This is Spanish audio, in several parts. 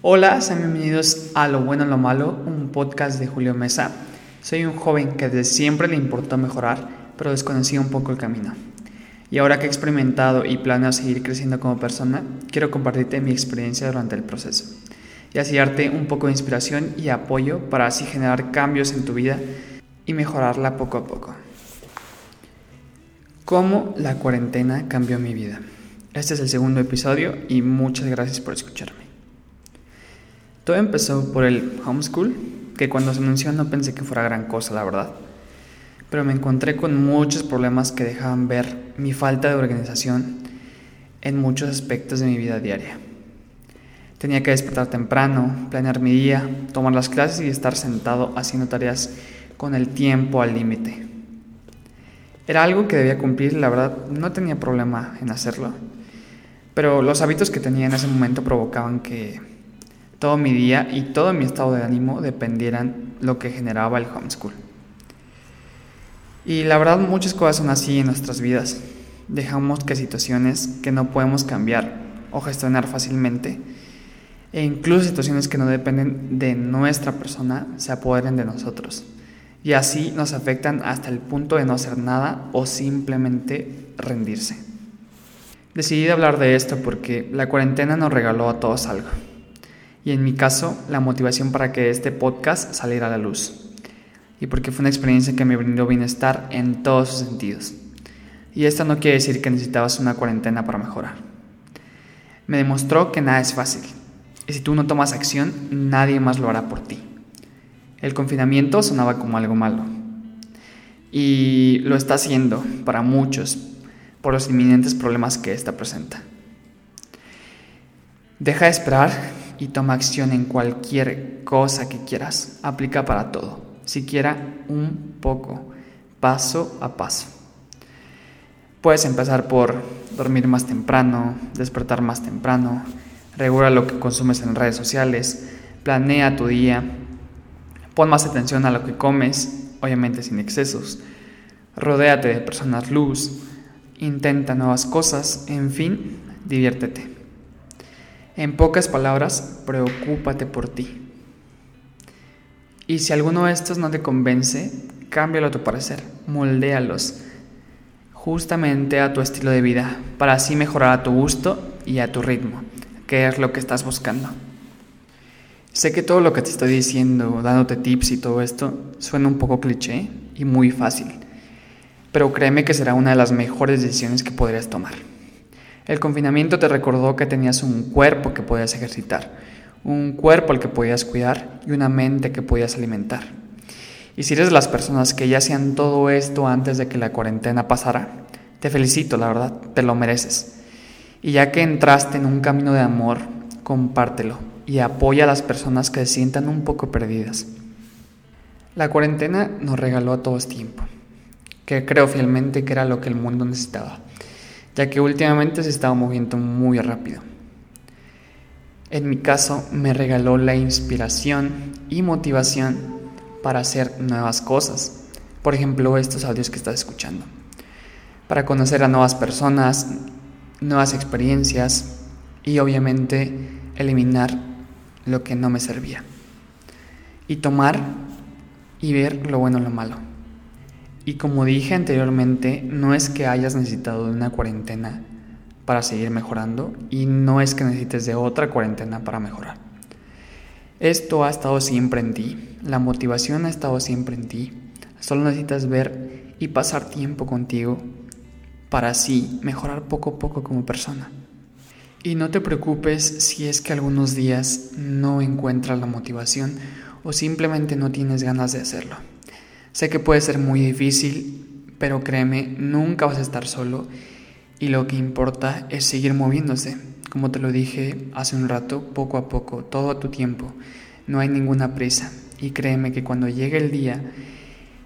Hola, sean bienvenidos a Lo Bueno, Lo Malo, un podcast de Julio Mesa. Soy un joven que desde siempre le importó mejorar, pero desconocía un poco el camino. Y ahora que he experimentado y planeo seguir creciendo como persona, quiero compartirte mi experiencia durante el proceso y así darte un poco de inspiración y apoyo para así generar cambios en tu vida y mejorarla poco a poco. ¿Cómo la cuarentena cambió mi vida? Este es el segundo episodio y muchas gracias por escucharme. Todo empezó por el homeschool, que cuando se anunció no pensé que fuera gran cosa, la verdad. Pero me encontré con muchos problemas que dejaban ver mi falta de organización en muchos aspectos de mi vida diaria. Tenía que despertar temprano, planear mi día, tomar las clases y estar sentado haciendo tareas con el tiempo al límite. Era algo que debía cumplir, la verdad no tenía problema en hacerlo, pero los hábitos que tenía en ese momento provocaban que todo mi día y todo mi estado de ánimo dependieran lo que generaba el homeschool. Y la verdad muchas cosas son así en nuestras vidas. Dejamos que situaciones que no podemos cambiar o gestionar fácilmente, e incluso situaciones que no dependen de nuestra persona, se apoderen de nosotros. Y así nos afectan hasta el punto de no hacer nada o simplemente rendirse. Decidí hablar de esto porque la cuarentena nos regaló a todos algo y en mi caso la motivación para que este podcast saliera a la luz. Y porque fue una experiencia que me brindó bienestar en todos sus sentidos. Y esto no quiere decir que necesitabas una cuarentena para mejorar. Me demostró que nada es fácil. Y si tú no tomas acción, nadie más lo hará por ti. El confinamiento sonaba como algo malo. Y lo está haciendo para muchos por los inminentes problemas que esta presenta. Deja de esperar y toma acción en cualquier cosa que quieras. Aplica para todo, siquiera un poco, paso a paso. Puedes empezar por dormir más temprano, despertar más temprano, regula lo que consumes en redes sociales, planea tu día, pon más atención a lo que comes, obviamente sin excesos, rodéate de personas luz, intenta nuevas cosas, en fin, diviértete. En pocas palabras, preocúpate por ti. Y si alguno de estos no te convence, cámbialo a tu parecer, moldéalos justamente a tu estilo de vida, para así mejorar a tu gusto y a tu ritmo, que es lo que estás buscando. Sé que todo lo que te estoy diciendo, dándote tips y todo esto, suena un poco cliché y muy fácil, pero créeme que será una de las mejores decisiones que podrías tomar. El confinamiento te recordó que tenías un cuerpo que podías ejercitar, un cuerpo al que podías cuidar y una mente que podías alimentar. Y si eres de las personas que ya hacían todo esto antes de que la cuarentena pasara, te felicito, la verdad, te lo mereces. Y ya que entraste en un camino de amor, compártelo y apoya a las personas que se sientan un poco perdidas. La cuarentena nos regaló a todos tiempo, que creo fielmente que era lo que el mundo necesitaba ya que últimamente se estaba moviendo muy rápido. En mi caso, me regaló la inspiración y motivación para hacer nuevas cosas. Por ejemplo, estos audios que estás escuchando. Para conocer a nuevas personas, nuevas experiencias y obviamente eliminar lo que no me servía. Y tomar y ver lo bueno y lo malo. Y como dije anteriormente, no es que hayas necesitado de una cuarentena para seguir mejorando y no es que necesites de otra cuarentena para mejorar. Esto ha estado siempre en ti, la motivación ha estado siempre en ti. Solo necesitas ver y pasar tiempo contigo para así mejorar poco a poco como persona. Y no te preocupes si es que algunos días no encuentras la motivación o simplemente no tienes ganas de hacerlo. Sé que puede ser muy difícil, pero créeme, nunca vas a estar solo y lo que importa es seguir moviéndose. Como te lo dije hace un rato, poco a poco, todo a tu tiempo. No hay ninguna prisa y créeme que cuando llegue el día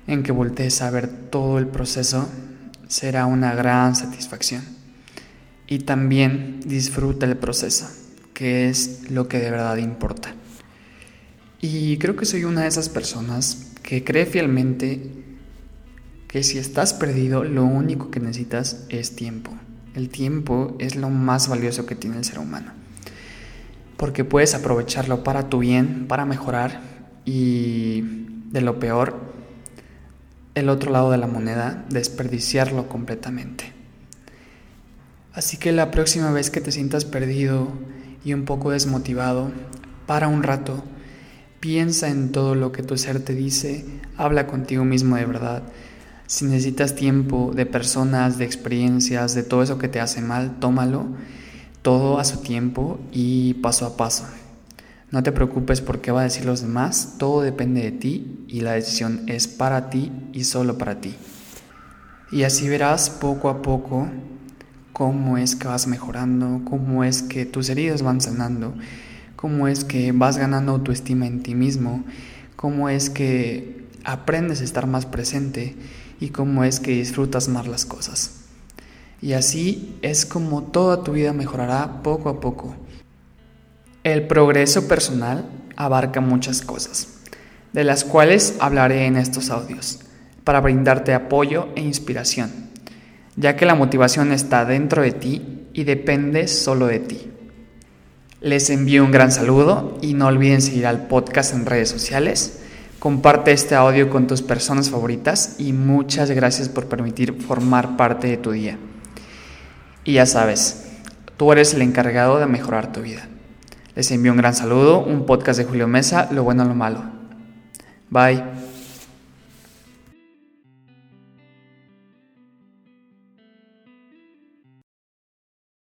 en que voltees a ver todo el proceso, será una gran satisfacción. Y también disfruta el proceso, que es lo que de verdad importa. Y creo que soy una de esas personas que cree fielmente que si estás perdido, lo único que necesitas es tiempo. El tiempo es lo más valioso que tiene el ser humano. porque puedes aprovecharlo para tu bien, para mejorar y de lo peor, el otro lado de la moneda, desperdiciarlo completamente. Así que la próxima vez que te sientas perdido y un poco desmotivado, para un rato, piensa en todo lo que tu ser te dice, habla contigo mismo de verdad. Si necesitas tiempo de personas, de experiencias, de todo eso que te hace mal, tómalo todo a su tiempo y paso a paso. No te preocupes por qué va a decir los demás, todo depende de ti y la decisión es para ti y solo para ti. Y así verás poco a poco cómo es que vas mejorando, cómo es que tus heridas van sanando, cómo es que vas ganando autoestima en ti mismo, cómo es que aprendes a estar más presente y cómo es que disfrutas más las cosas. Y así es como toda tu vida mejorará poco a poco. El progreso personal abarca muchas cosas, de las cuales hablaré en estos audios, para brindarte apoyo e inspiración ya que la motivación está dentro de ti y depende solo de ti. Les envío un gran saludo y no olviden seguir al podcast en redes sociales. Comparte este audio con tus personas favoritas y muchas gracias por permitir formar parte de tu día. Y ya sabes, tú eres el encargado de mejorar tu vida. Les envío un gran saludo, un podcast de Julio Mesa, lo bueno lo malo. Bye.